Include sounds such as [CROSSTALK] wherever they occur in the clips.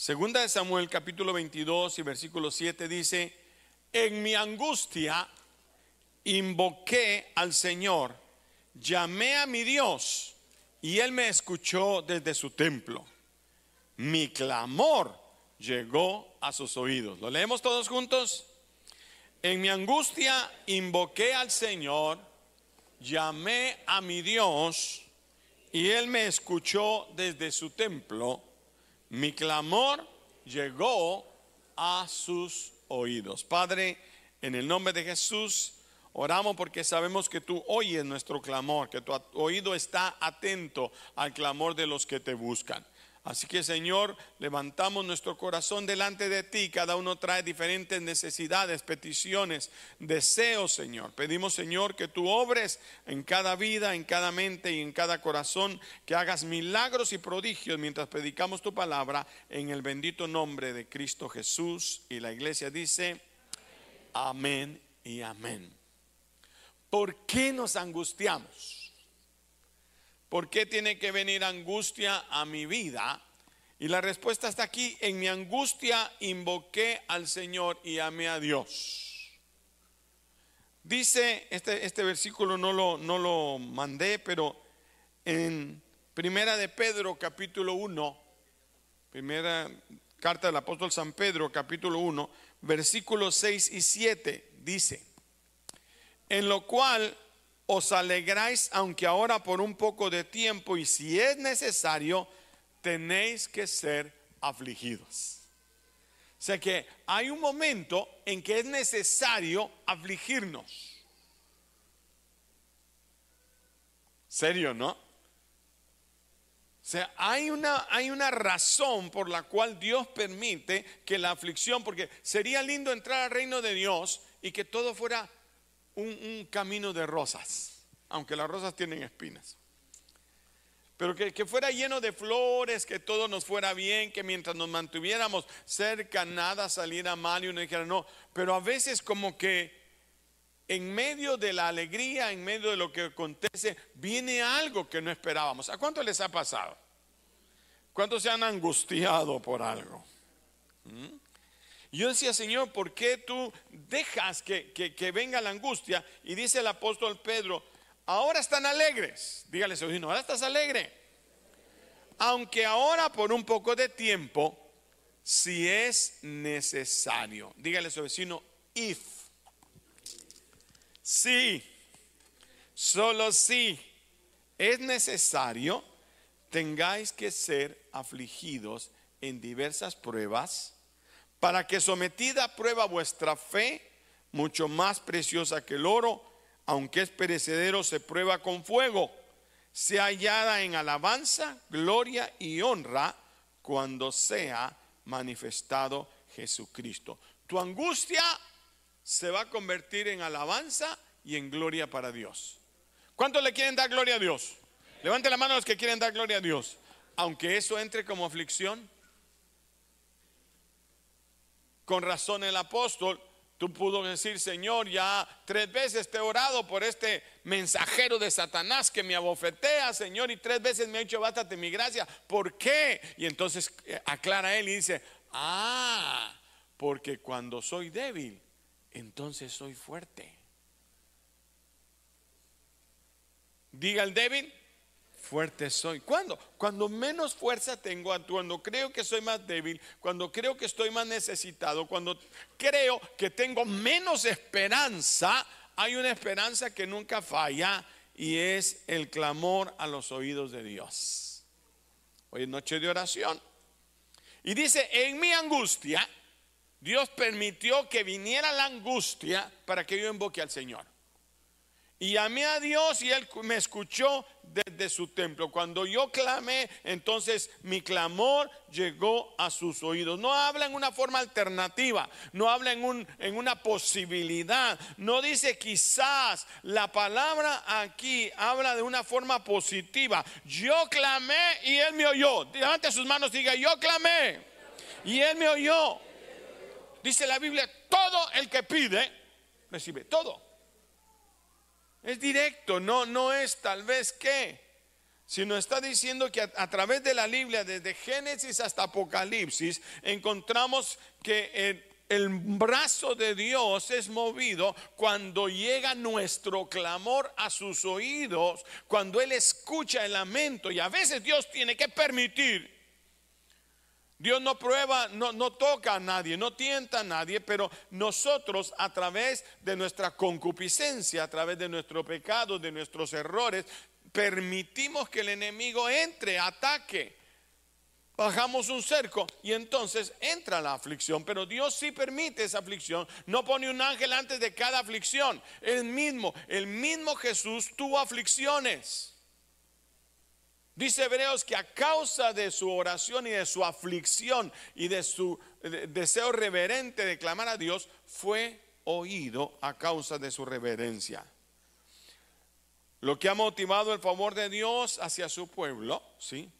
Segunda de Samuel capítulo 22 y versículo 7 dice, en mi angustia invoqué al Señor, llamé a mi Dios y él me escuchó desde su templo. Mi clamor llegó a sus oídos. ¿Lo leemos todos juntos? En mi angustia invoqué al Señor, llamé a mi Dios y él me escuchó desde su templo mi clamor llegó a sus oídos. Padre, en el nombre de Jesús, oramos porque sabemos que tú oyes nuestro clamor, que tu oído está atento al clamor de los que te buscan. Así que Señor, levantamos nuestro corazón delante de ti. Cada uno trae diferentes necesidades, peticiones, deseos, Señor. Pedimos, Señor, que tú obres en cada vida, en cada mente y en cada corazón, que hagas milagros y prodigios mientras predicamos tu palabra en el bendito nombre de Cristo Jesús. Y la iglesia dice, amén y amén. ¿Por qué nos angustiamos? ¿Por qué tiene que venir angustia a mi vida? Y la respuesta está aquí. En mi angustia invoqué al Señor y amé a Dios. Dice, este, este versículo no lo, no lo mandé, pero en Primera de Pedro capítulo 1, primera carta del apóstol San Pedro capítulo 1, versículos 6 y 7 dice, en lo cual os alegráis aunque ahora por un poco de tiempo y si es necesario, tenéis que ser afligidos. O sea que hay un momento en que es necesario afligirnos. Serio, ¿no? O sea, hay una, hay una razón por la cual Dios permite que la aflicción, porque sería lindo entrar al reino de Dios y que todo fuera un, camino de rosas, aunque las rosas tienen espinas. Pero que, fuera lleno de flores, que todo nos fuera bien, que mientras nos mantuviéramos cerca nada saliera mal y uno dijera no. Pero a veces como que en medio de la alegría, en medio de lo que acontece, viene algo que no esperábamos. ¿A cuánto les ha pasado? ¿Cuántos se han angustiado por algo? ¿Mm? Yo decía, Señor, ¿por qué tú dejas que, que, venga la angustia? Y dice el apóstol Pedro, ahora están alegres. Dígale vecino, ahora estás alegre. Aunque ahora por un poco de tiempo, si es necesario. Dígale a su vecino, if. Sí, solo si es necesario, tengáis que ser afligidos en diversas pruebas para que sometida a prueba vuestra fe, mucho más preciosa que el oro, aunque es perecedero, se prueba con fuego, sea hallada en alabanza, gloria y honra cuando sea manifestado Jesucristo. Tu angustia se va a convertir en alabanza y en gloria para Dios. ¿Cuántos le quieren dar gloria a Dios? Levante la mano los que quieren dar gloria a Dios. Aunque eso entre como aflicción, con razón el apóstol, tú pudo decir, Señor, ya tres veces te he orado por este mensajero de Satanás que me abofetea, Señor, y tres veces me ha dicho, bástate mi gracia. ¿Por qué? Y entonces eh, aclara él y dice, ah, porque cuando soy débil, entonces soy fuerte. Diga el débil, fuerte soy. ¿Cuándo? Cuando menos fuerza tengo, cuando creo que soy más débil, cuando creo que estoy más necesitado, cuando creo que tengo menos esperanza, hay una esperanza que nunca falla y es el clamor a los oídos de Dios. Hoy es noche de oración. Y dice, en mi angustia, Dios permitió que viniera la angustia para que yo invoque al Señor. Y llamé a Dios y Él me escuchó desde su templo. Cuando yo clamé, entonces mi clamor llegó a sus oídos. No habla en una forma alternativa, no habla en, un, en una posibilidad, no dice quizás. La palabra aquí habla de una forma positiva. Yo clamé y Él me oyó. Levante sus manos diga, yo clamé y Él me oyó. Dice la Biblia, todo el que pide, recibe todo. Es directo, no, no es tal vez que. sino está diciendo que a, través de la Biblia, desde Génesis hasta Apocalipsis, encontramos que el brazo de Dios es movido cuando llega nuestro clamor a sus oídos, cuando Él escucha el lamento. Y a veces Dios tiene que permitir Dios no prueba, no, toca a nadie, no tienta a nadie, pero nosotros a través de nuestra concupiscencia, a través de nuestro pecado, de nuestros errores, permitimos que el enemigo entre, ataque. Bajamos un cerco y entonces entra la aflicción, pero Dios sí permite esa aflicción. No pone un ángel antes de cada aflicción. El mismo, el mismo Jesús tuvo aflicciones. Dice Hebreos que a causa de su oración y de su aflicción y de su deseo reverente de clamar a Dios, fue oído a causa de su reverencia. Lo que ha motivado el favor de Dios hacia su pueblo, ¿sí?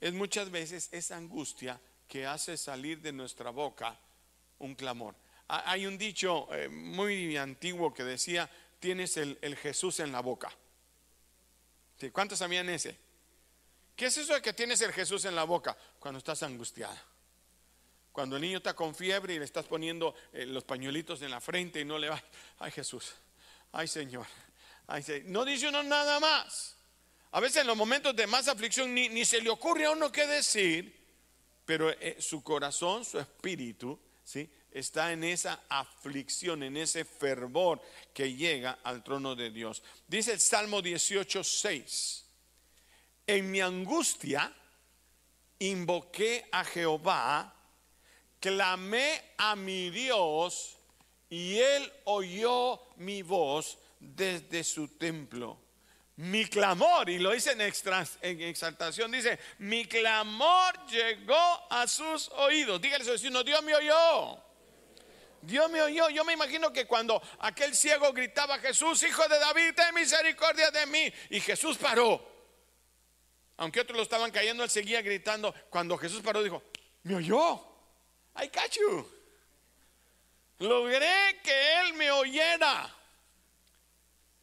Es muchas veces esa angustia que hace salir de nuestra boca un clamor. Hay un dicho eh, muy antiguo que decía, tienes el, Jesús en la boca. ¿Cuántos sabían ese? ¿Qué es eso de que tienes el Jesús en la boca? Cuando estás angustiada. Cuando el niño está con fiebre y le estás poniendo eh, los pañuelitos en la frente y no le va, ay Jesús, ay Señor, no dice uno nada más. A veces en los momentos de más aflicción ni, se le ocurre a uno qué decir, pero eh, su corazón, su espíritu, ¿sí? está en esa aflicción, en ese fervor que llega al trono de Dios. Dice el Salmo 18, 6. En mi angustia invoqué a Jehová, clamé a mi Dios y él oyó mi voz desde su templo. Mi clamor, y lo dice en, exaltación, dice, mi clamor llegó a sus oídos. Dígale su Dios me oyó. Dios me oyó. Yo me imagino que cuando aquel ciego gritaba, Jesús, hijo de David, ten misericordia de mí. Y Jesús paró. Aunque otros lo estaban cayendo, él seguía gritando. Cuando Jesús paró, dijo, me oyó. I you. Logré que él me oyera.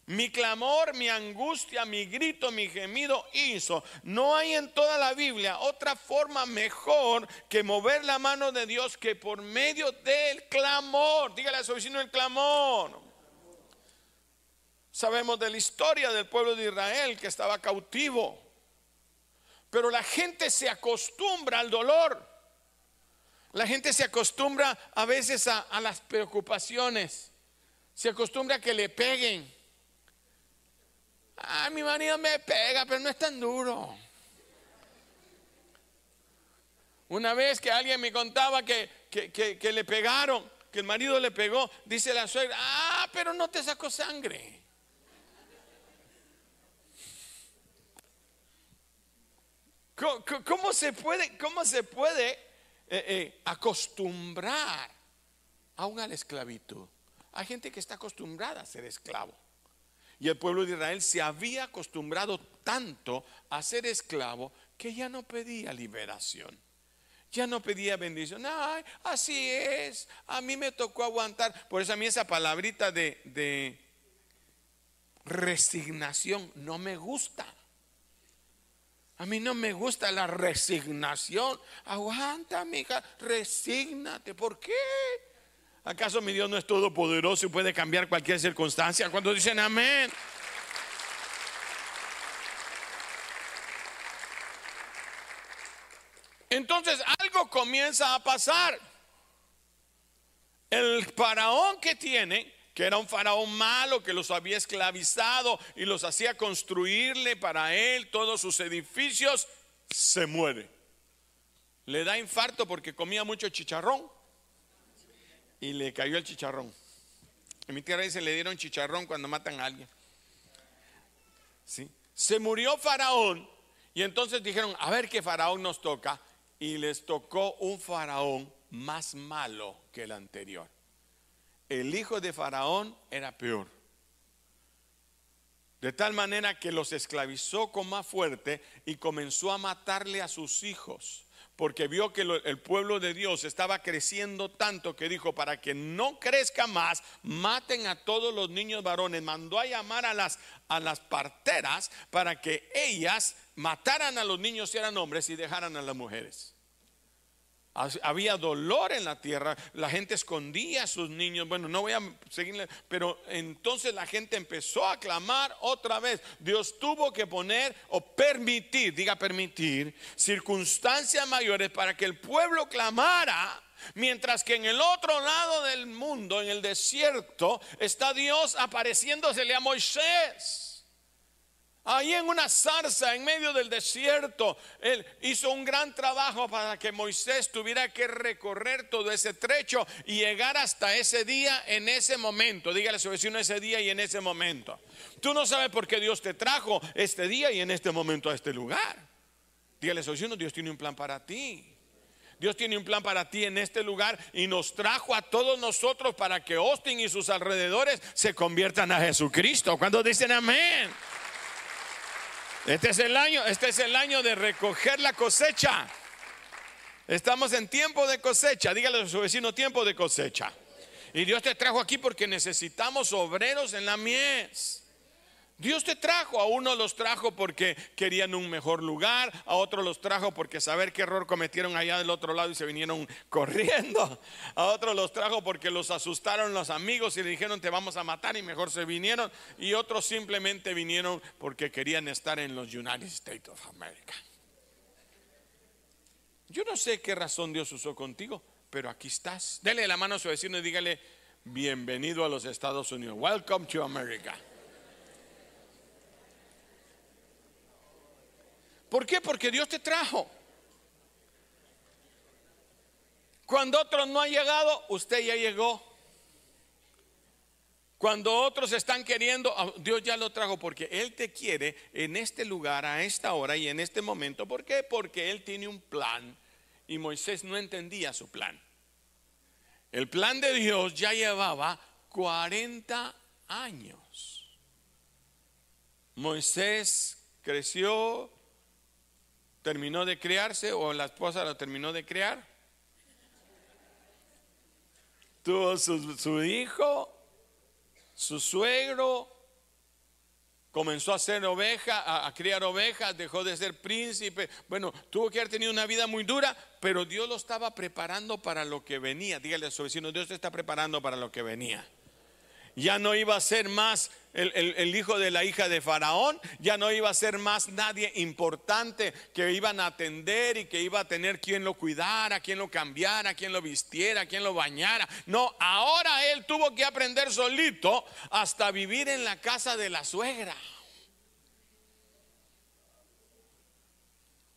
Mi clamor, mi angustia, mi grito, mi gemido hizo. No hay en toda la Biblia otra forma mejor que mover la mano de Dios que por medio del clamor. Dígale a su vecino el clamor. Sabemos de la historia del pueblo de Israel que estaba cautivo. Pero la gente se acostumbra al dolor. La gente se acostumbra a veces a, las preocupaciones. Se acostumbra a que le peguen Ah, mi marido me pega, pero no es tan duro. Una vez que alguien me contaba que, que, le pegaron, que el marido le pegó, dice la suegra, ah, pero no te sacó sangre. ¿Cómo, se puede, cómo se puede eh, eh, acostumbrar aún a la esclavitud? Hay gente que está acostumbrada a ser esclavo. Y el pueblo de Israel se había acostumbrado tanto a ser esclavo que ya no pedía liberación. Ya no pedía bendición. Ay, así es. A mí me tocó aguantar. Por eso a mí esa palabrita de, de resignación no me gusta. A mí no me gusta la resignación. Aguanta, mija, resígnate. ¿Por qué? ¿Acaso mi Dios no es todopoderoso y puede cambiar cualquier circunstancia? Cuando dicen amén. Entonces algo comienza a pasar. El faraón que tiene, que era un faraón malo, que los había esclavizado y los hacía construirle para él todos sus edificios, se muere. Le da infarto porque comía mucho chicharrón y le cayó el chicharrón. En mi tierra dice, le dieron chicharrón cuando matan a alguien. ¿Sí? Se murió Faraón y entonces dijeron, a ver qué Faraón nos toca. Y les tocó un Faraón más malo que el anterior. El hijo de Faraón era peor. De tal manera que los esclavizó con más fuerte y comenzó a matarle a sus hijos porque vio que el pueblo de Dios estaba creciendo tanto que dijo, para que no crezca más, maten a todos los niños varones. Mandó a llamar a las, a las parteras para que ellas mataran a los niños si eran hombres y dejaran a las mujeres. Había dolor en la tierra, la gente escondía a sus niños. Bueno, no voy a seguirle, pero entonces la gente empezó a clamar otra vez. Dios tuvo que poner o permitir, diga permitir, circunstancias mayores para que el pueblo clamara. Mientras que en el otro lado del mundo, en el desierto, está Dios apareciéndosele a Moisés. Ahí en una zarza en medio del desierto, él hizo un gran trabajo para que Moisés tuviera que recorrer todo ese trecho y llegar hasta ese día en ese momento. Dígale a su vecino ese día y en ese momento. Tú no sabes por qué Dios te trajo este día y en este momento a este lugar. Dígale a su vecino, Dios tiene un plan para ti. Dios tiene un plan para ti en este lugar y nos trajo a todos nosotros para que Austin y sus alrededores se conviertan a Jesucristo. Cuando dicen amén. Este es el año, este es el año de recoger la cosecha. Estamos en tiempo de cosecha. Dígale a su vecino tiempo de cosecha. Y Dios te trajo aquí porque necesitamos obreros en la mies. Dios te trajo, a uno los trajo porque querían un mejor lugar, a otros los trajo porque saber qué error cometieron allá del otro lado y se vinieron [LAUGHS] corriendo, a otros los trajo porque los asustaron los amigos y le dijeron te vamos a matar y mejor se vinieron, y otros simplemente vinieron porque querían estar en los United States of America. Yo no sé qué razón Dios usó contigo, pero aquí estás. Dele la mano a su vecino y dígale, bienvenido a los Estados Unidos, welcome to America. ¿Por qué? Porque Dios te trajo. Cuando otros no han llegado, usted ya llegó. Cuando otros están queriendo, ah, Dios ya lo trajo porque Él te quiere en este lugar, a esta hora y en este momento. ¿Por qué? Porque Él tiene un plan y Moisés no entendía su plan. El plan de Dios ya llevaba 40 años. Moisés creció, terminó de criarse o la esposa lo terminó de criar. Tuvo su, hijo, su suegro, comenzó a ser oveja, a, criar ovejas, dejó de ser príncipe. Bueno, tuvo que haber tenido una vida muy dura, pero Dios lo estaba preparando para lo que venía. Dígale a su vecino, Dios te está preparando para lo que venía ya no iba a ser más el, hijo de la hija de Faraón, ya no iba a ser más nadie importante que iban a atender y que iba a tener quien lo cuidara, quien lo cambiara, quien lo vistiera, quien lo bañara. No, ahora él tuvo que aprender solito hasta vivir en la casa de la suegra.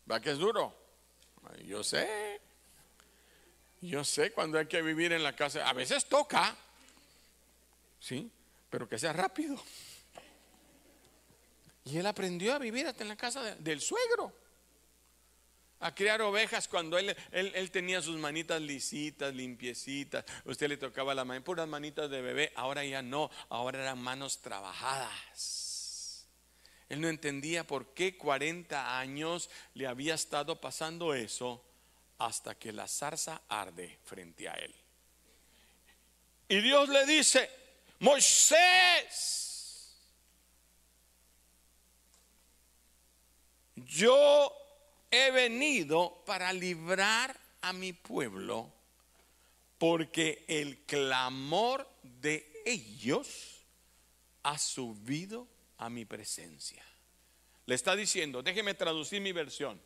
¿Va que es duro? Yo sé. Yo sé cuando hay que vivir en la casa. A veces toca. ¿Sí? Pero que sea rápido. Y él aprendió a vivir hasta en la casa del suegro. A criar ovejas cuando él, él, tenía sus manitas lisitas, limpiecitas. Usted le tocaba la mano, puras manitas de bebé. Ahora ya no, ahora eran manos trabajadas. Él no entendía por qué 40 años le había estado pasando eso hasta que la zarza arde frente a él. Y Dios le dice, Moisés, yo he venido para librar a mi pueblo porque el clamor de ellos ha subido a mi presencia. Le está diciendo, déjeme traducir mi versión.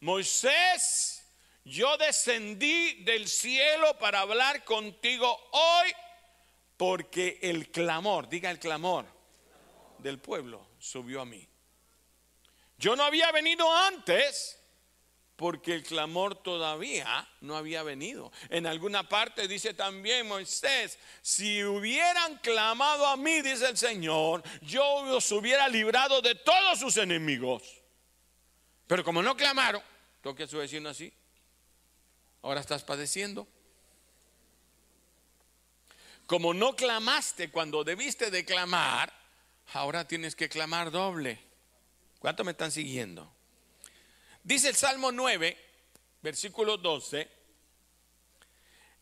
Moisés, yo descendí del cielo para hablar contigo hoy porque el clamor, diga el clamor del pueblo subió a mí. Yo no había venido antes porque el clamor todavía no había venido. En alguna parte dice también Moisés, si hubieran clamado a mí, dice el Señor, yo os hubiera librado de todos sus enemigos. Pero como no clamaron, toque a su vecino así, ahora estás padeciendo. Como no clamaste cuando debiste de clamar, ahora tienes que clamar doble. ¿Cuánto me están siguiendo? Dice el Salmo 9, versículo 12,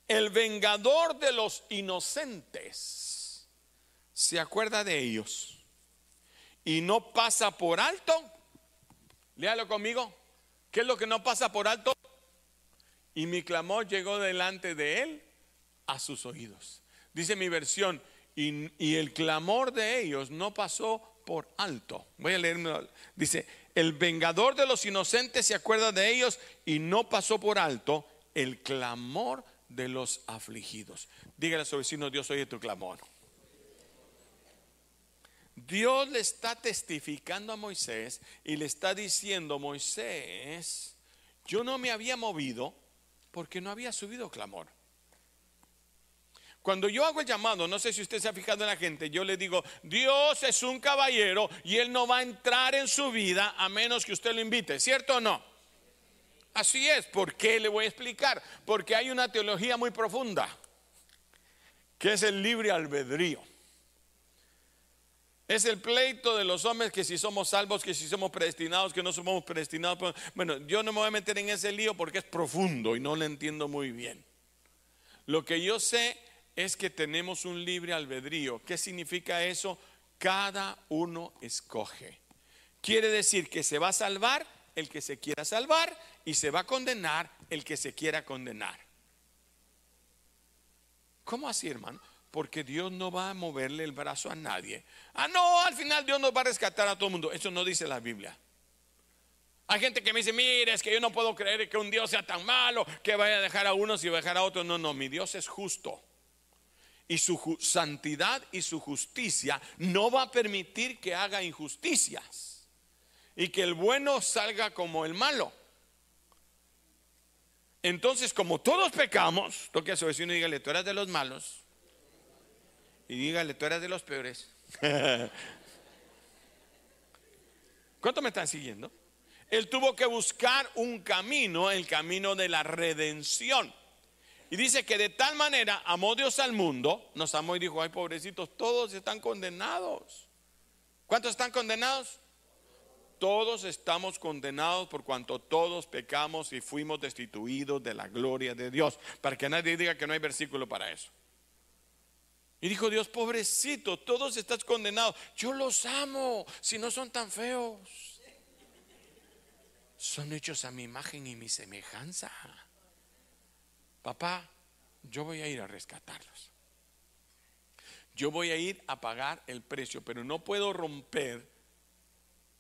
el vengador de los inocentes se acuerda de ellos y no pasa por alto Léalo conmigo. ¿Qué es lo que no pasa por alto? Y mi clamor llegó delante de él a sus oídos. Dice mi versión, y, el clamor de ellos no pasó por alto. Voy a leerme. Dice, el vengador de los inocentes se acuerda de ellos y no pasó por alto el clamor de los afligidos. Dígale a su vecino, Dios oye tu clamor. Dios le está testificando a Moisés y le está diciendo, Moisés, yo no me había movido porque no había subido clamor. Cuando yo hago el llamado, no sé si usted se ha fijado en la gente, yo le digo, Dios es un caballero y Él no va a entrar en su vida a menos que usted lo invite, ¿cierto o no? Así es, ¿por qué le voy a explicar? Porque hay una teología muy profunda, que es el libre albedrío. Es el pleito de los hombres que si somos salvos, que si somos predestinados, que no somos predestinados. Bueno, yo no me voy a meter en ese lío porque es profundo y no lo entiendo muy bien. Lo que yo sé es que tenemos un libre albedrío. ¿Qué significa eso? Cada uno escoge. Quiere decir que se va a salvar el que se quiera salvar y se va a condenar el que se quiera condenar. ¿Cómo así, hermano? Porque Dios no va a moverle el brazo a nadie. Ah, no, al final Dios nos va a rescatar a todo el mundo. Eso no dice la Biblia. Hay gente que me dice, mire, es que yo no puedo creer que un Dios sea tan malo, que vaya a dejar a unos y va a dejar a otros. No, no, mi Dios es justo y su santidad y su justicia no va a permitir que haga injusticias y que el bueno salga como el malo. Entonces, como todos pecamos, toque a su vecino y dígale, tú eres de los malos. Y dígale, tú eres de los peores. [LAUGHS] ¿Cuánto me están siguiendo? Él tuvo que buscar un camino, el camino de la redención. Y dice que de tal manera amó Dios al mundo, nos amó y dijo, ay pobrecitos, todos están condenados. ¿Cuántos están condenados? Todos estamos condenados por cuanto todos pecamos y fuimos destituidos de la gloria de Dios. Para que nadie diga que no hay versículo para eso. Y dijo Dios, pobrecito, todos están condenados. Yo los amo, si no son tan feos. Son hechos a mi imagen y mi semejanza papá, yo voy a ir a rescatarlos. Yo voy a ir a pagar el precio, pero no puedo romper,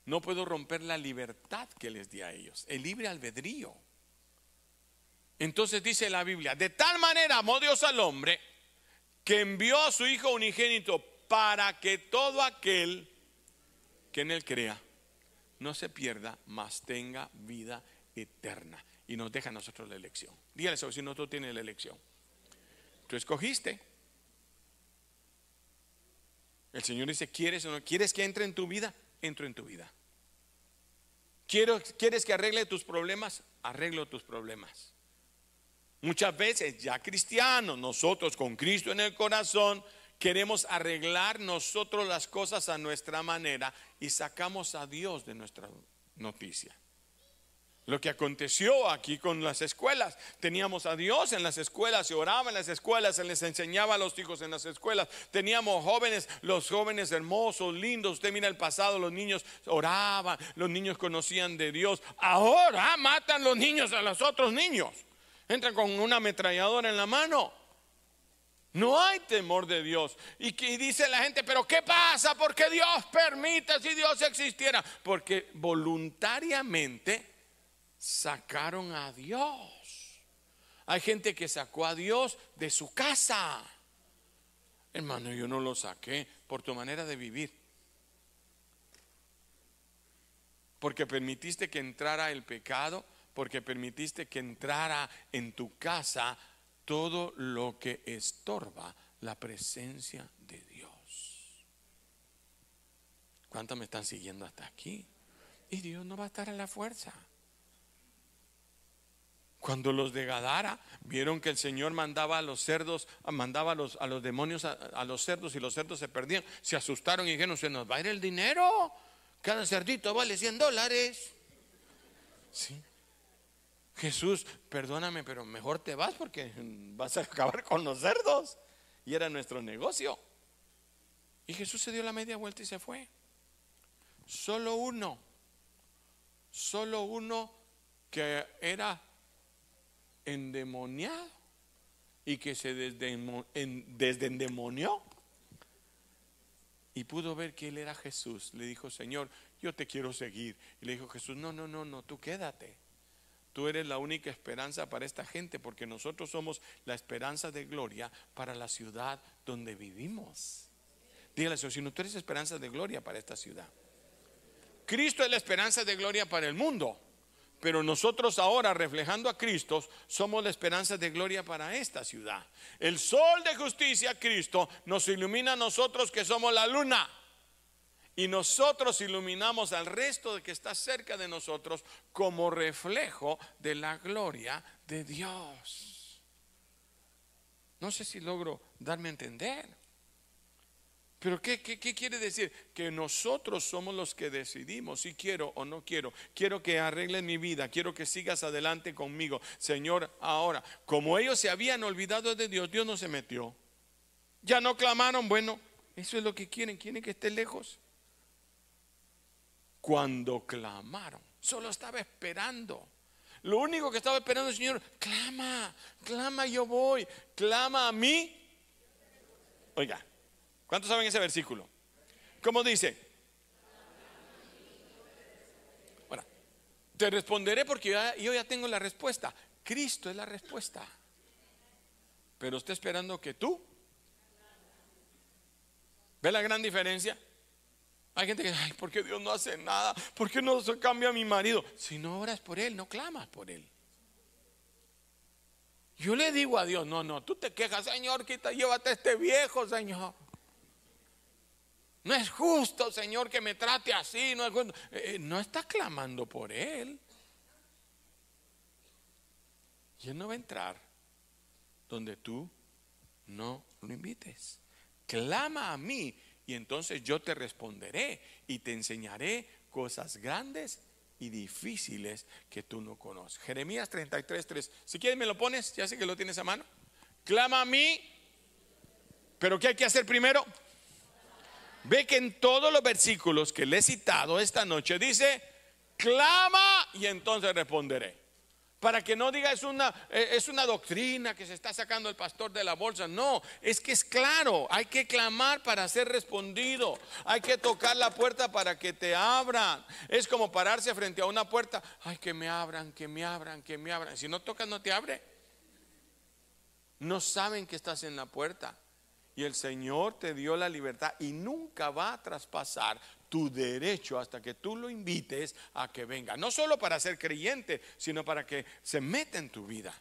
no puedo romper la libertad que les di a ellos, el libre albedrío. Entonces dice la Biblia, de tal manera amó Dios al hombre que envió a su Hijo unigénito para que todo aquel que en él crea no se pierda, mas tenga vida eterna y nos deja a nosotros la elección. Dígale si no tú tienes la elección. Tú escogiste. El Señor dice, ¿quieres o no? ¿Quieres que entre en tu vida? Entro en tu vida. ¿Quieres que arregle tus problemas? Arreglo tus problemas. Muchas veces, ya cristianos, nosotros con Cristo en el corazón, queremos arreglar nosotros las cosas a nuestra manera y sacamos a Dios de nuestra noticia. Lo que aconteció aquí con las escuelas. Teníamos a Dios en las escuelas, se oraba en las escuelas, se les enseñaba a los hijos en las escuelas. Teníamos jóvenes, los jóvenes hermosos, lindos. Usted mira el pasado, los niños oraban, los niños conocían de Dios. Ahora matan los niños a los otros niños. Entran con una ametralladora en la mano. No hay temor de Dios. Y, dice la gente, pero ¿qué pasa? Porque Dios permite si Dios existiera? Porque voluntariamente sacaron a Dios. Hay gente que sacó a Dios de su casa. Hermano, yo no lo saqué por tu manera de vivir. Porque permitiste que entrara el pecado, porque permitiste que entrara en tu casa todo lo que estorba la presencia de Dios. ¿Cuántos me están siguiendo hasta aquí? Y Dios no va a estar a la fuerza. Cuando los de Gadara vieron que el Señor mandaba a los cerdos, mandaba a los, a los demonios a, los cerdos y los cerdos se perdían, se asustaron y dijeron, se nos va a ir el dinero. Cada cerdito vale 100 dólares. Sí. Jesús, perdóname, pero mejor te vas porque vas a acabar con los cerdos. Y era nuestro negocio. Y Jesús se dio la media vuelta y se fue. Solo uno solo uno que era endemoniado y que se desendemonió y pudo ver que él era Jesús. Le dijo, Señor, yo te quiero seguir. Y le dijo Jesús, no, no, no, no, tú quédate. Tú eres la única esperanza para esta gente porque nosotros somos la esperanza de gloria para la ciudad donde vivimos. Dígale, Señor, si no, tú eres esperanza de gloria para esta ciudad. Cristo es la esperanza de gloria para el mundo. Pero nosotros ahora, reflejando a Cristo, somos la esperanza de gloria para esta ciudad. El sol de justicia, Cristo, nos ilumina a nosotros que somos la luna. Y nosotros iluminamos al resto de que está cerca de nosotros como reflejo de la gloria de Dios. No sé si logro darme a entender. Pero ¿qué, quiere decir? Que nosotros somos los que decidimos si quiero o no quiero. Quiero que arreglen mi vida, quiero que sigas adelante conmigo. Señor, ahora, como ellos se habían olvidado de Dios, Dios no se metió. Ya no clamaron, bueno, eso es lo que quieren, quieren que esté lejos. Cuando clamaron, solo estaba esperando. Lo único que estaba esperando el Señor, clama, clama, yo voy, clama a mí. Oiga, ¿Cuántos saben ese versículo? ¿Cómo dice? Ahora, te responderé porque yo ya, tengo la respuesta. Cristo es la respuesta. Pero está esperando que tú. ¿Ve la gran diferencia? Hay gente que, ay, ¿por qué Dios no hace nada? ¿Por qué no se cambia a mi marido? Si no oras por él, no clamas por él. Yo le digo a Dios, no, no, tú te quejas, Señor, quita, llévate a este viejo, Señor. No es justo, Señor, que me trate así. No, es eh, eh, no está clamando por Él. Y Él no va a entrar donde tú no lo invites. Clama a mí y entonces yo te responderé y te enseñaré cosas grandes y difíciles que tú no conoces. Jeremías 33, 3. Si quieres me lo pones, ya sé que lo tienes a mano. Clama a mí, pero ¿qué hay que hacer primero? Ve que en todos los versículos que le he citado esta noche dice, clama y entonces responderé. Para que no diga es una, eh, es una doctrina que se está sacando el pastor de la bolsa. No, es que es claro, hay que clamar para ser respondido. Hay que tocar la puerta para que te abran. Es como pararse frente a una puerta. Ay, que me abran, que me abran, que me abran. Si no tocas, no te abre. No saben que estás en la puerta. Y el Señor te dio la libertad y nunca va a traspasar tu derecho hasta que tú lo invites a que venga. No solo para ser creyente, sino para que se meta en tu vida,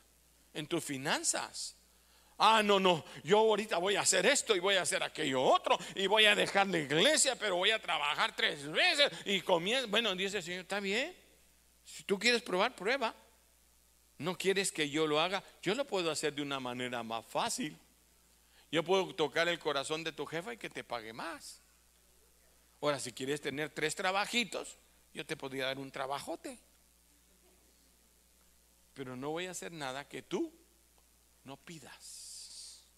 en tus finanzas. Ah, no, no, yo ahorita voy a hacer esto y voy a hacer aquello otro y voy a dejar la iglesia, pero voy a trabajar tres veces y comienza. Bueno, dice el Señor, está bien. Si tú quieres probar, prueba. No quieres que yo lo haga, yo lo puedo hacer de una manera más fácil. Yo puedo tocar el corazón de tu jefa y que te pague más. Ahora, si quieres tener tres trabajitos, yo te podría dar un trabajote. Pero no voy a hacer nada que tú no pidas.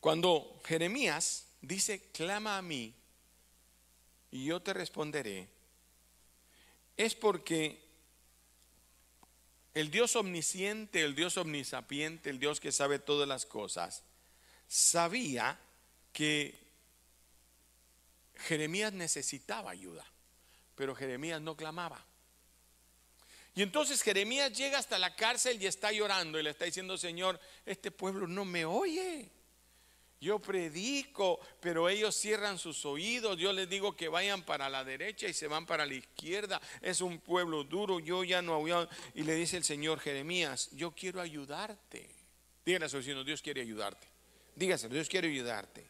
Cuando Jeremías dice, clama a mí y yo te responderé, es porque el Dios omnisciente, el Dios omnisapiente, el Dios que sabe todas las cosas, sabía que Jeremías necesitaba ayuda, pero Jeremías no clamaba. Y entonces Jeremías llega hasta la cárcel y está llorando y le está diciendo, Señor, este pueblo no me oye. Yo predico, pero ellos cierran sus oídos. Yo les digo que vayan para la derecha y se van para la izquierda. Es un pueblo duro. Yo ya no voy Y le dice el Señor Jeremías, yo quiero ayudarte. Dígale a su Dios quiere ayudarte. Dígase, Dios quiere ayudarte.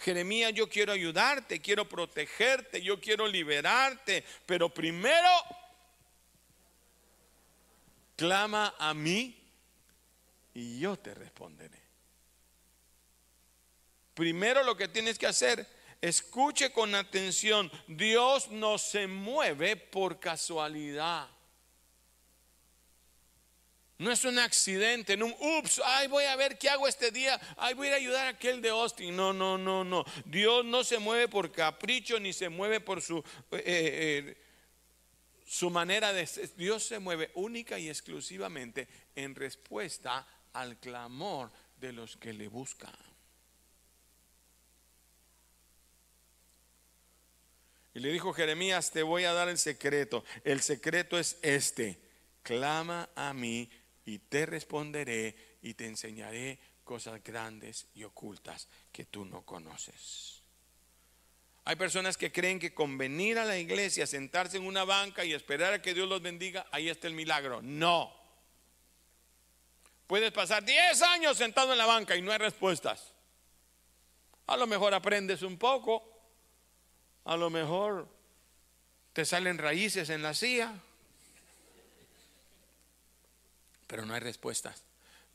Jeremías, yo quiero ayudarte, quiero protegerte, yo quiero liberarte. Pero primero, clama a mí y yo te responderé. Primero lo que tienes que hacer, escuche con atención, Dios no se mueve por casualidad. No es un accidente, no un ups, ay, voy a ver qué hago este día, ay, voy a ir ayudar a aquel de Austin. No, no, no, no. Dios no se mueve por capricho ni se mueve por su, eh, eh, su manera de ser. Dios se mueve única y exclusivamente en respuesta al clamor de los que le buscan. Y le dijo Jeremías, te voy a dar el secreto. El secreto es este. Clama a mí y te responderé y te enseñaré cosas grandes y ocultas que tú no conoces. Hay personas que creen que con venir a la iglesia, sentarse en una banca y esperar a que Dios los bendiga, ahí está el milagro. No. Puedes pasar 10 años sentado en la banca y no hay respuestas. A lo mejor aprendes un poco, a lo mejor te salen raíces en la silla, pero no hay respuestas.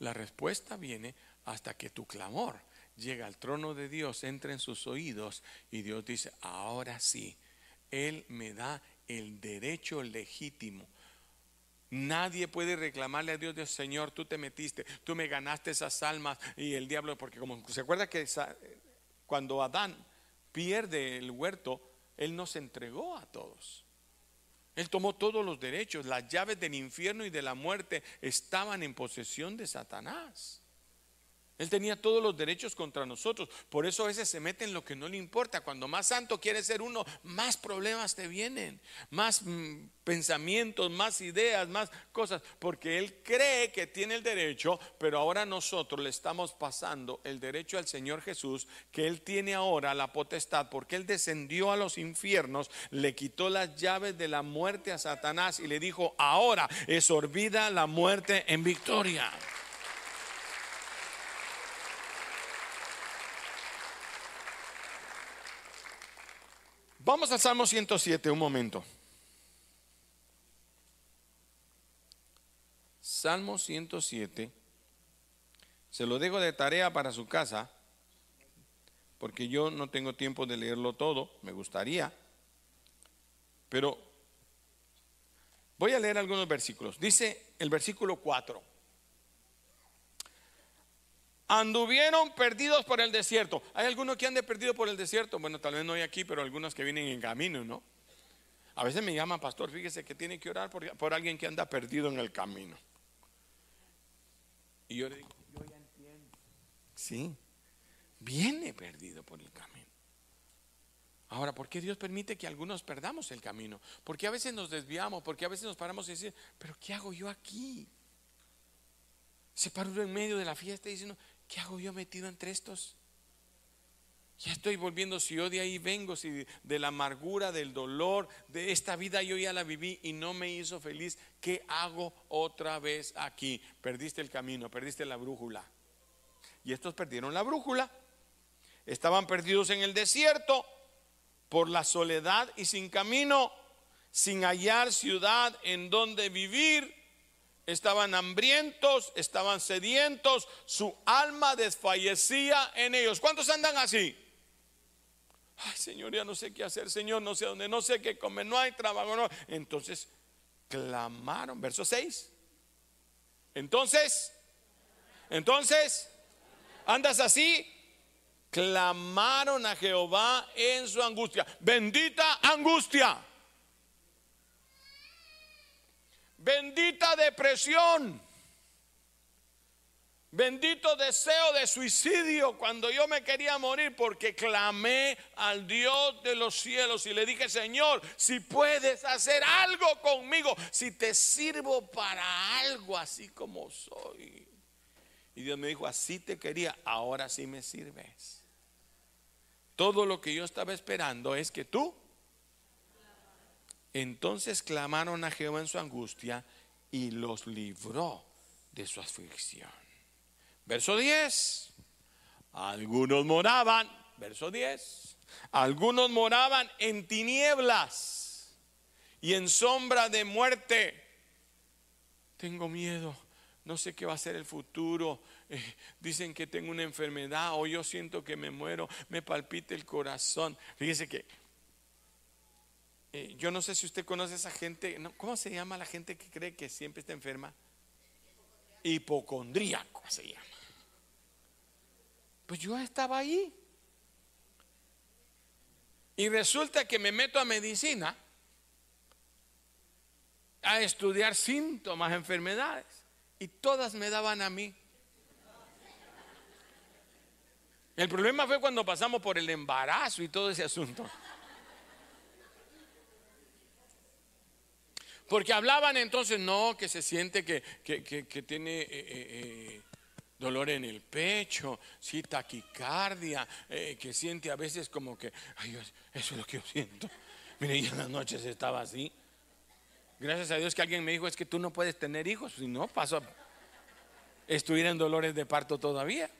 La respuesta viene hasta que tu clamor llega al trono de Dios, entra en sus oídos y Dios dice, ahora sí, Él me da el derecho legítimo. Nadie puede reclamarle a Dios, Dios, Señor, tú te metiste, tú me ganaste esas almas y el diablo, porque como se acuerda que cuando Adán pierde el huerto, Él nos entregó a todos. Él tomó todos los derechos. Las llaves del infierno y de la muerte estaban en posesión de Satanás. Él tenía todos los derechos contra nosotros. Por eso a veces se mete en lo que no le importa. Cuando más santo quiere ser uno, más problemas te vienen, más mm, pensamientos, más ideas, más cosas. Porque Él cree que tiene el derecho, pero ahora nosotros le estamos pasando el derecho al Señor Jesús, que Él tiene ahora la potestad, porque Él descendió a los infiernos, le quitó las llaves de la muerte a Satanás y le dijo, ahora es olvida la muerte en victoria. Vamos al Salmo 107, un momento. Salmo 107. Se lo dejo de tarea para su casa, porque yo no tengo tiempo de leerlo todo, me gustaría. Pero voy a leer algunos versículos. Dice el versículo 4 anduvieron perdidos por el desierto. ¿Hay algunos que ande perdido por el desierto? Bueno, tal vez no hay aquí, pero algunos que vienen en camino, ¿no? A veces me llaman, pastor, fíjese que tiene que orar por, por alguien que anda perdido en el camino. Y yo le digo, yo ya entiendo. Sí, viene perdido por el camino. Ahora, ¿por qué Dios permite que algunos perdamos el camino? Porque a veces nos desviamos, porque a veces nos paramos y decimos, pero ¿qué hago yo aquí? Se paró en medio de la fiesta diciendo, ¿qué hago yo metido entre estos? Ya estoy volviendo, si yo de ahí vengo, si de la amargura, del dolor, de esta vida yo ya la viví y no me hizo feliz, ¿qué hago otra vez aquí? Perdiste el camino, perdiste la brújula. Y estos perdieron la brújula. Estaban perdidos en el desierto por la soledad y sin camino, sin hallar ciudad en donde vivir estaban hambrientos, estaban sedientos, su alma desfallecía en ellos. ¿Cuántos andan así? Ay, Señor, ya no sé qué hacer, Señor, no sé dónde, no sé qué comer, no hay trabajo, no. Entonces clamaron, verso 6. Entonces, entonces, andas así, clamaron a Jehová en su angustia. Bendita angustia. Bendita depresión. Bendito deseo de suicidio cuando yo me quería morir porque clamé al Dios de los cielos y le dije, Señor, si puedes hacer algo conmigo, si te sirvo para algo así como soy. Y Dios me dijo, así te quería, ahora sí me sirves. Todo lo que yo estaba esperando es que tú entonces clamaron a Jehová en su angustia y los libró de su aflicción. Verso 10. Algunos moraban, verso 10. Algunos moraban en tinieblas y en sombra de muerte. Tengo miedo, no sé qué va a ser el futuro. Eh, dicen que tengo una enfermedad o yo siento que me muero, me palpita el corazón. Fíjese que eh, yo no sé si usted conoce a esa gente, ¿cómo se llama la gente que cree que siempre está enferma? hipocondríaco se llama. Pues yo estaba ahí. Y resulta que me meto a medicina a estudiar síntomas, enfermedades. Y todas me daban a mí. El problema fue cuando pasamos por el embarazo y todo ese asunto. Porque hablaban entonces, no, que se siente que, tiene eh, eh, eh, dolor en el pecho, sí, taquicardia, que siente a veces como que, ay, eso es lo que yo siento. Mire, y en las noches estaba así. Gracias a Dios que alguien me dijo, es que tú no puedes tener hijos, si no, paso a estuviera en dolores de parto todavía.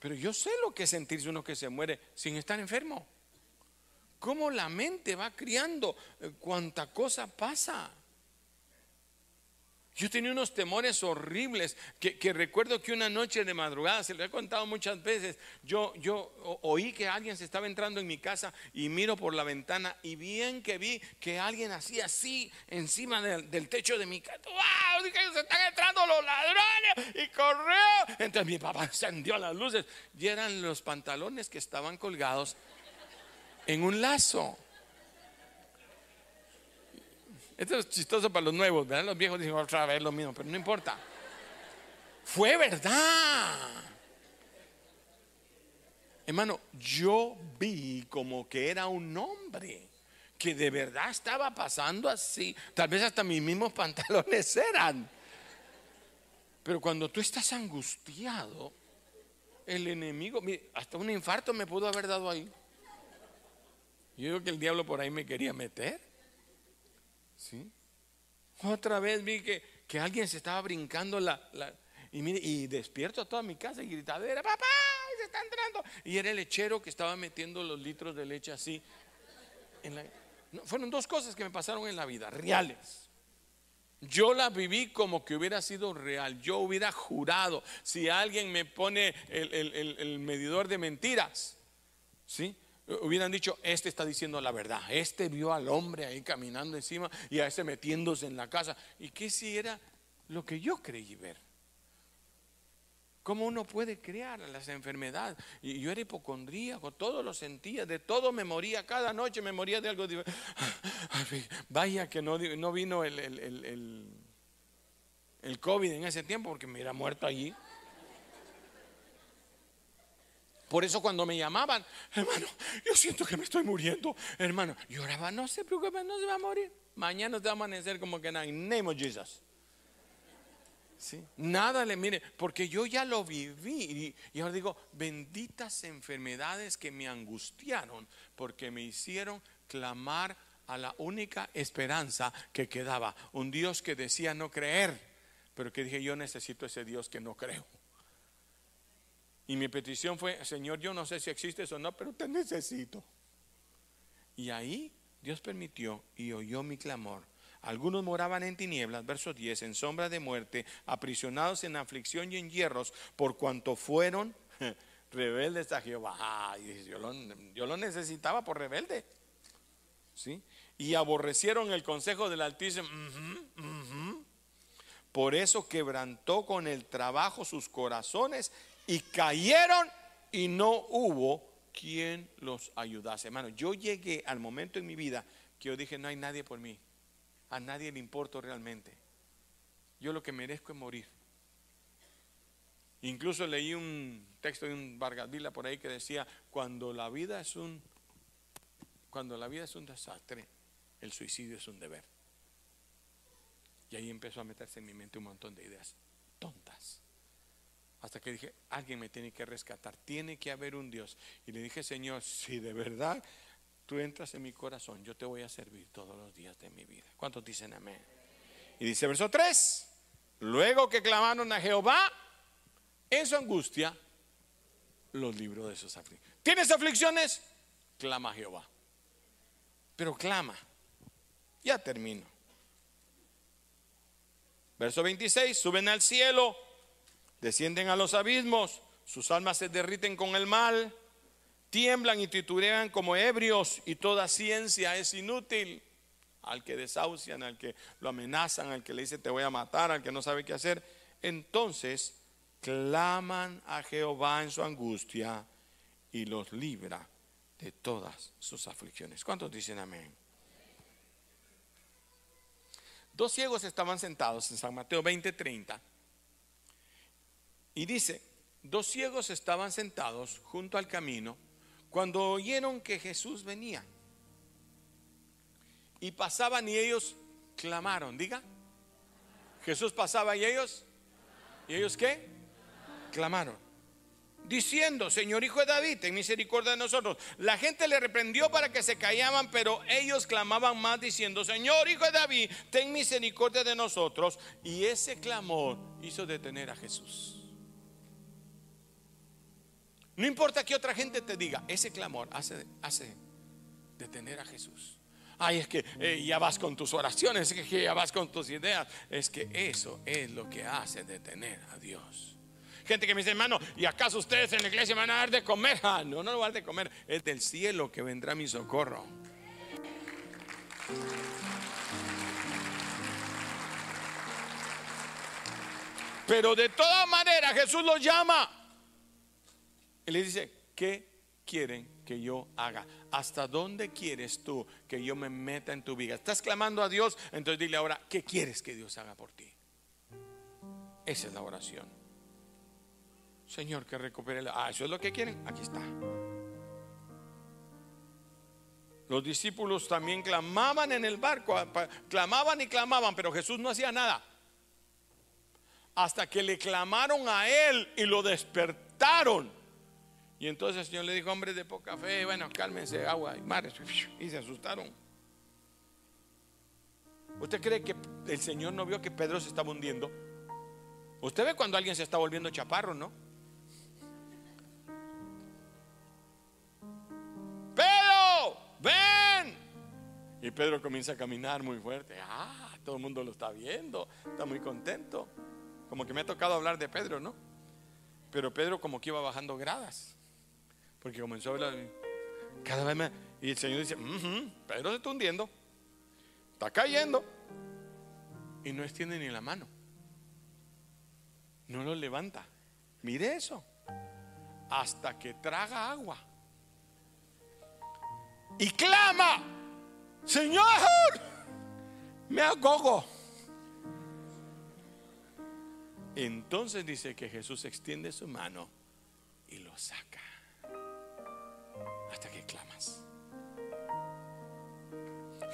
Pero yo sé lo que es sentirse uno que se muere sin estar enfermo cómo la mente va criando eh, cuánta cosa pasa. Yo tenía unos temores horribles que, recuerdo que una noche de madrugada, se lo he contado muchas veces, yo, yo oí que alguien se estaba entrando en mi casa y miro por la ventana y bien que vi que alguien hacía así encima del, techo de mi casa. ¡Wow! Dije, se están entrando los ladrones y corrió. Entonces mi papá [LAUGHS] encendió las luces y eran los pantalones que estaban colgados en un lazo. Esto es chistoso para los nuevos, ¿verdad? Los viejos dicen otra vez lo mismo, pero no importa. Fue verdad. Hermano, yo vi como que era un hombre que de verdad estaba pasando así. Tal vez hasta mis mismos [LAUGHS] pantalones eran. Pero cuando tú estás angustiado, el enemigo, hasta un infarto me pudo haber dado ahí. Yo digo que el diablo por ahí me quería meter. ¿Sí? Otra vez vi que, que alguien se estaba brincando la, y, mire, y despierto a toda mi casa y gritadera, papá, se está entrando. Y era el lechero que estaba metiendo los litros de leche así. fueron dos cosas que me pasaron en la vida, reales. Yo la viví como que hubiera sido real. Yo hubiera jurado, si alguien me pone el, el medidor de mentiras, ¿sí? Hubieran dicho, este está diciendo la verdad, este vio al hombre ahí caminando encima y a ese metiéndose en la casa. ¿Y qué si era lo que yo creí ver? ¿Cómo uno puede crear las enfermedades? Y yo era hipocondríaco, todo lo sentía, de todo me moría, cada noche me moría de algo. [LAUGHS] Vaya que no, no vino el COVID en ese tiempo porque me hubiera muerto allí. Por eso cuando me llamaban, hermano, yo siento que me estoy muriendo. Hermano, lloraba, no se preocupe, no se va a morir. Mañana te va a amanecer como que nada, name of Jesus. ¿Sí? Nada le mire, porque yo ya lo viví. Y, ahora digo, benditas enfermedades que me angustiaron, porque me hicieron clamar a la única esperanza que quedaba. Un Dios que decía no creer, pero que dije, yo necesito ese Dios que no creo. Y mi petición fue, Señor, yo no sé si existes o no, pero te necesito. Y ahí Dios permitió y oyó mi clamor. Algunos moraban en tinieblas, verso 10, en sombra de muerte, aprisionados en aflicción y en hierros, por cuanto fueron [LAUGHS] rebeldes a Jehová. yo, lo, yo lo necesitaba por rebelde. ¿Sí? Y aborrecieron el consejo del Altísimo. Por eso quebrantó con el trabajo sus corazones y cayeron y no hubo quien los ayudase. Hermano, yo llegué al momento en mi vida que yo dije, no hay nadie por mí. A nadie le importo realmente. Yo lo que merezco es morir. Incluso leí un texto de un Vargas Vila por ahí que decía, cuando la vida es un cuando la vida es un desastre, el suicidio es un deber. Y ahí empezó a meterse en mi mente un montón de ideas tontas. Hasta que dije, alguien me tiene que rescatar, tiene que haber un Dios. Y le dije, Señor, si de verdad tú entras en mi corazón, yo te voy a servir todos los días de mi vida. ¿Cuántos dicen amén? Y dice verso 3, luego que clamaron a Jehová, en su angustia, los libró de sus aflicciones. ¿Tienes aflicciones? Clama a Jehová. Pero clama. Ya termino. Verso 26, suben al cielo descienden a los abismos, sus almas se derriten con el mal, tiemblan y titubean como ebrios y toda ciencia es inútil. al que desahucian, al que lo amenazan, al que le dice te voy a matar, al que no sabe qué hacer. Entonces claman a Jehová en su angustia y los libra de todas sus aflicciones. ¿Cuántos dicen amén? Dos ciegos estaban sentados en San Mateo 20:30 y dice, dos ciegos estaban sentados junto al camino cuando oyeron que Jesús venía. Y pasaban y ellos clamaron, diga. Jesús pasaba y ellos, ¿y ellos qué? Clamaron. Diciendo, Señor Hijo de David, ten misericordia de nosotros. La gente le reprendió para que se callaban, pero ellos clamaban más diciendo, Señor Hijo de David, ten misericordia de nosotros. Y ese clamor hizo detener a Jesús. No importa que otra gente te diga, ese clamor hace, hace detener a Jesús. Ay, es que eh, ya vas con tus oraciones, es que ya vas con tus ideas. Es que eso es lo que hace detener a Dios. Gente que me dice, hermano, ¿y acaso ustedes en la iglesia van a dar de comer? Ah, no, no, no van a dar de comer. Es del cielo que vendrá mi socorro. Pero de todas maneras Jesús los llama. Y le dice, ¿qué quieren que yo haga? ¿Hasta dónde quieres tú que yo me meta en tu vida? Estás clamando a Dios, entonces dile ahora, ¿qué quieres que Dios haga por ti? Esa es la oración. Señor, que recupere la... Ah, eso es lo que quieren. Aquí está. Los discípulos también clamaban en el barco, clamaban y clamaban, pero Jesús no hacía nada. Hasta que le clamaron a él y lo despertaron. Y entonces el Señor le dijo, hombre de poca fe, bueno, cálmense, agua y mares. Y se asustaron. ¿Usted cree que el Señor no vio que Pedro se estaba hundiendo? Usted ve cuando alguien se está volviendo chaparro, ¿no? Pedro, ven. Y Pedro comienza a caminar muy fuerte. Ah, todo el mundo lo está viendo. Está muy contento. Como que me ha tocado hablar de Pedro, ¿no? Pero Pedro como que iba bajando gradas. Porque comenzó a hablar. Cada vez más. Y el Señor dice: Pedro se está hundiendo. Está cayendo. Y no extiende ni la mano. No lo levanta. Mire eso. Hasta que traga agua. Y clama: Señor, me ahogo. Entonces dice que Jesús extiende su mano y lo saca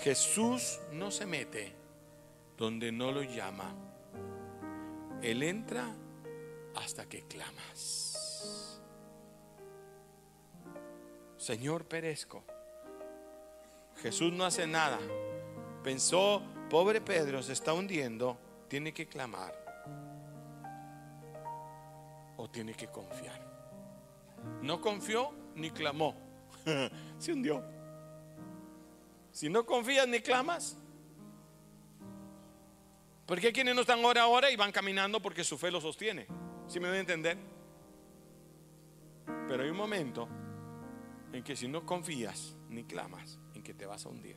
Jesús no se mete donde no lo llama. Él entra hasta que clamas. Señor, perezco. Jesús no hace nada. Pensó, pobre Pedro se está hundiendo, tiene que clamar. O tiene que confiar. No confió ni clamó [LAUGHS] se hundió. Si no confías ni clamas. Porque hay quienes no están hora a y van caminando porque su fe lo sostiene. Si me voy a entender? Pero hay un momento en que si no confías ni clamas, en que te vas a hundir.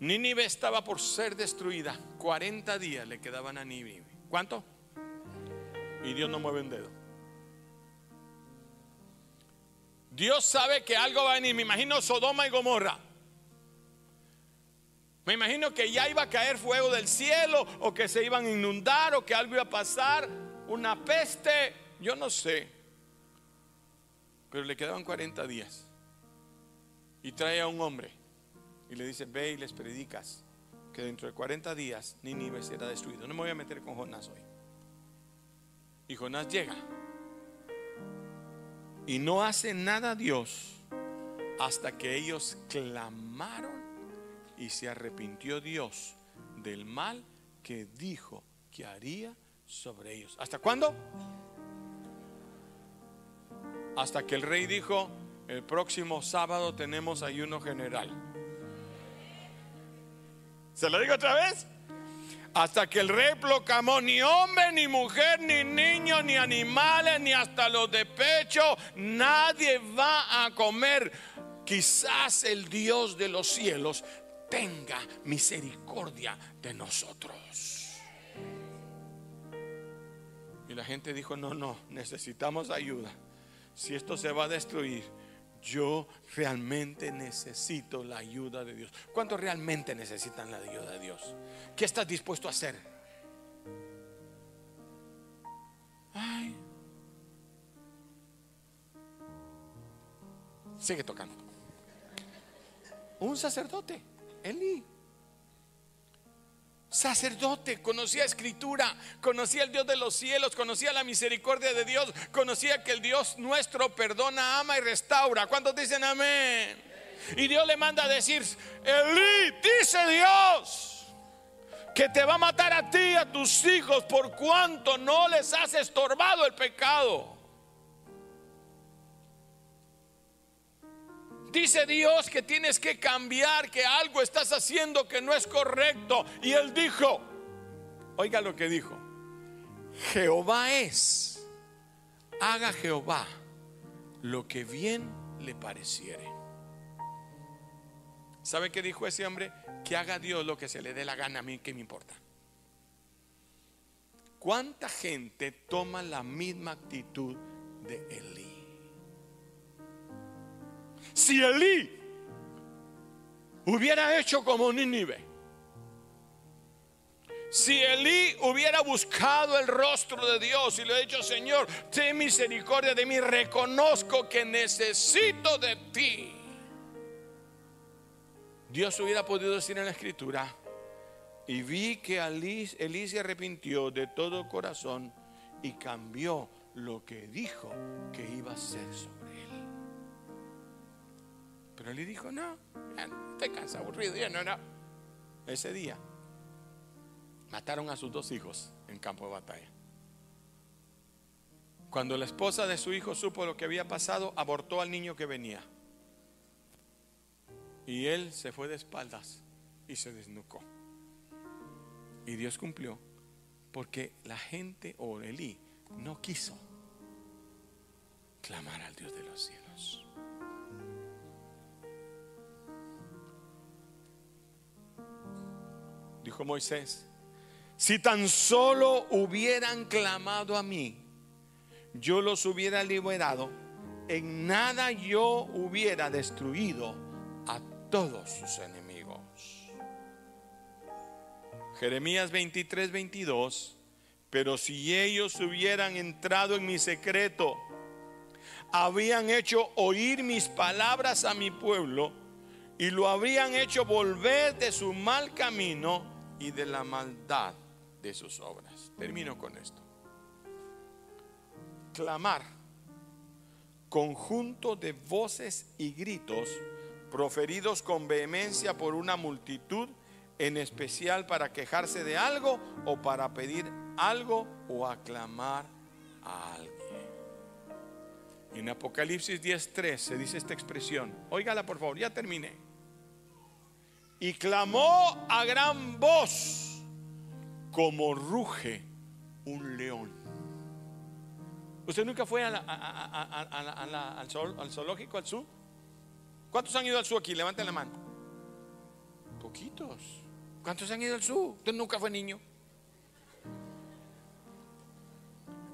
Nínive estaba por ser destruida. 40 días le quedaban a Nínive. ¿Cuánto? Y Dios no mueve un dedo. Dios sabe que algo va a venir. Me imagino Sodoma y Gomorra. Me imagino que ya iba a caer fuego del cielo o que se iban a inundar o que algo iba a pasar, una peste, yo no sé. Pero le quedaban 40 días. Y trae a un hombre y le dice, ve y les predicas que dentro de 40 días Nínive será destruido. No me voy a meter con Jonás hoy. Y Jonás llega y no hace nada Dios hasta que ellos clamaron y se arrepintió Dios del mal que dijo que haría sobre ellos. ¿Hasta cuándo? Hasta que el rey dijo, el próximo sábado tenemos ayuno general. ¿Se lo digo otra vez? Hasta que el rey proclamó ni hombre, ni mujer, ni niño, ni animales, ni hasta los de pecho, nadie va a comer quizás el Dios de los cielos tenga misericordia de nosotros. Y la gente dijo, no, no, necesitamos ayuda. Si esto se va a destruir, yo realmente necesito la ayuda de Dios. ¿Cuántos realmente necesitan la ayuda de Dios? ¿Qué estás dispuesto a hacer? Ay. Sigue tocando. Un sacerdote, Eli. Sacerdote, conocía escritura, conocía el Dios de los cielos, conocía la misericordia de Dios, conocía que el Dios nuestro perdona, ama y restaura. ¿Cuántos dicen amén? Y Dios le manda a decir, Eli, dice Dios, que te va a matar a ti y a tus hijos por cuanto no les has estorbado el pecado. Dice Dios que tienes que cambiar, que algo estás haciendo que no es correcto. Y él dijo, oiga lo que dijo, Jehová es, haga Jehová lo que bien le pareciere. ¿Sabe qué dijo ese hombre? Que haga Dios lo que se le dé la gana a mí, ¿qué me importa? ¿Cuánta gente toma la misma actitud de Elí? Si Elí hubiera hecho como Nínive, si Elí hubiera buscado el rostro de Dios y le ha dicho, Señor, ten misericordia de mí, reconozco que necesito de ti. Dios hubiera podido decir en la escritura, y vi que Elí, se arrepintió de todo corazón y cambió lo que dijo que iba a hacer sobre él. Pero él dijo, no, te cansa aburrido, ya no, no. Ese día mataron a sus dos hijos en campo de batalla. Cuando la esposa de su hijo supo lo que había pasado, abortó al niño que venía. Y él se fue de espaldas y se desnucó. Y Dios cumplió porque la gente o Elí no quiso clamar al Dios de los cielos. Dijo Moisés, si tan solo hubieran clamado a mí, yo los hubiera liberado, en nada yo hubiera destruido a todos sus enemigos. Jeremías 23, 22, pero si ellos hubieran entrado en mi secreto, habían hecho oír mis palabras a mi pueblo y lo habrían hecho volver de su mal camino, y de la maldad de sus obras. Termino con esto. Clamar, conjunto de voces y gritos proferidos con vehemencia por una multitud, en especial para quejarse de algo o para pedir algo o aclamar a alguien. En Apocalipsis 10:3 se dice esta expresión. Óigala por favor, ya terminé y clamó a gran voz como ruge un león. ¿Usted nunca fue al, zoológico, al sur? ¿Cuántos han ido al sur aquí? Levanten la mano. Poquitos. ¿Cuántos han ido al sur? Usted nunca fue niño.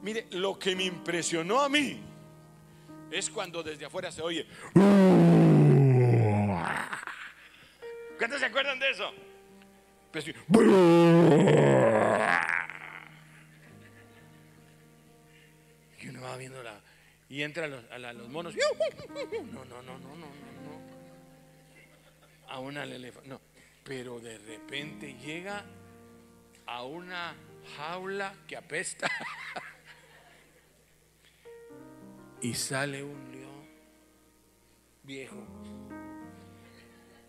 Mire, lo que me impresionó a mí es cuando desde afuera se oye. ¿Cuántos se acuerdan de eso? Pues, y uno va viendo la. Y entra a los, los monos. No, no, no, no, no, no. A una elefante. No. Pero de repente llega a una jaula que apesta. [LAUGHS] y sale un león viejo.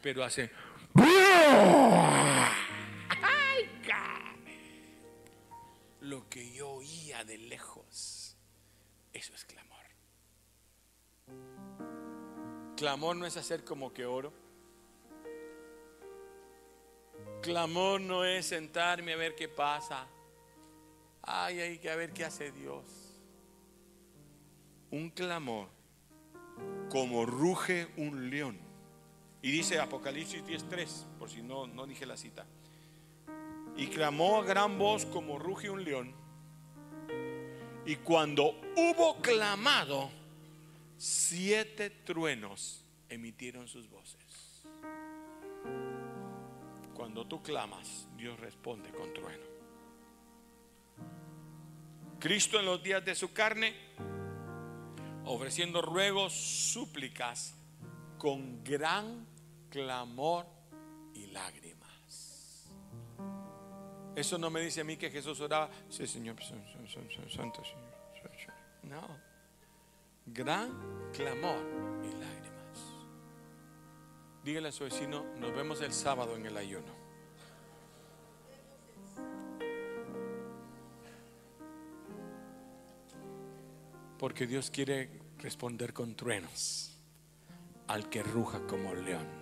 Pero hace. Lo que yo oía de lejos, eso es clamor. Clamor no es hacer como que oro. Clamor no es sentarme a ver qué pasa. Ay, hay que ver qué hace Dios. Un clamor como ruge un león. Y dice Apocalipsis 10:3, por si no, no dije la cita. Y clamó a gran voz como ruge un león. Y cuando hubo clamado, siete truenos emitieron sus voces. Cuando tú clamas, Dios responde con trueno. Cristo en los días de su carne, ofreciendo ruegos, súplicas, con gran clamor y lágrimas. Eso no me dice a mí que Jesús oraba, sí, Señor, santo Señor. No, gran clamor y lágrimas. Dígale a su vecino, nos vemos el sábado en el ayuno. Porque Dios quiere responder con truenos al que ruja como león.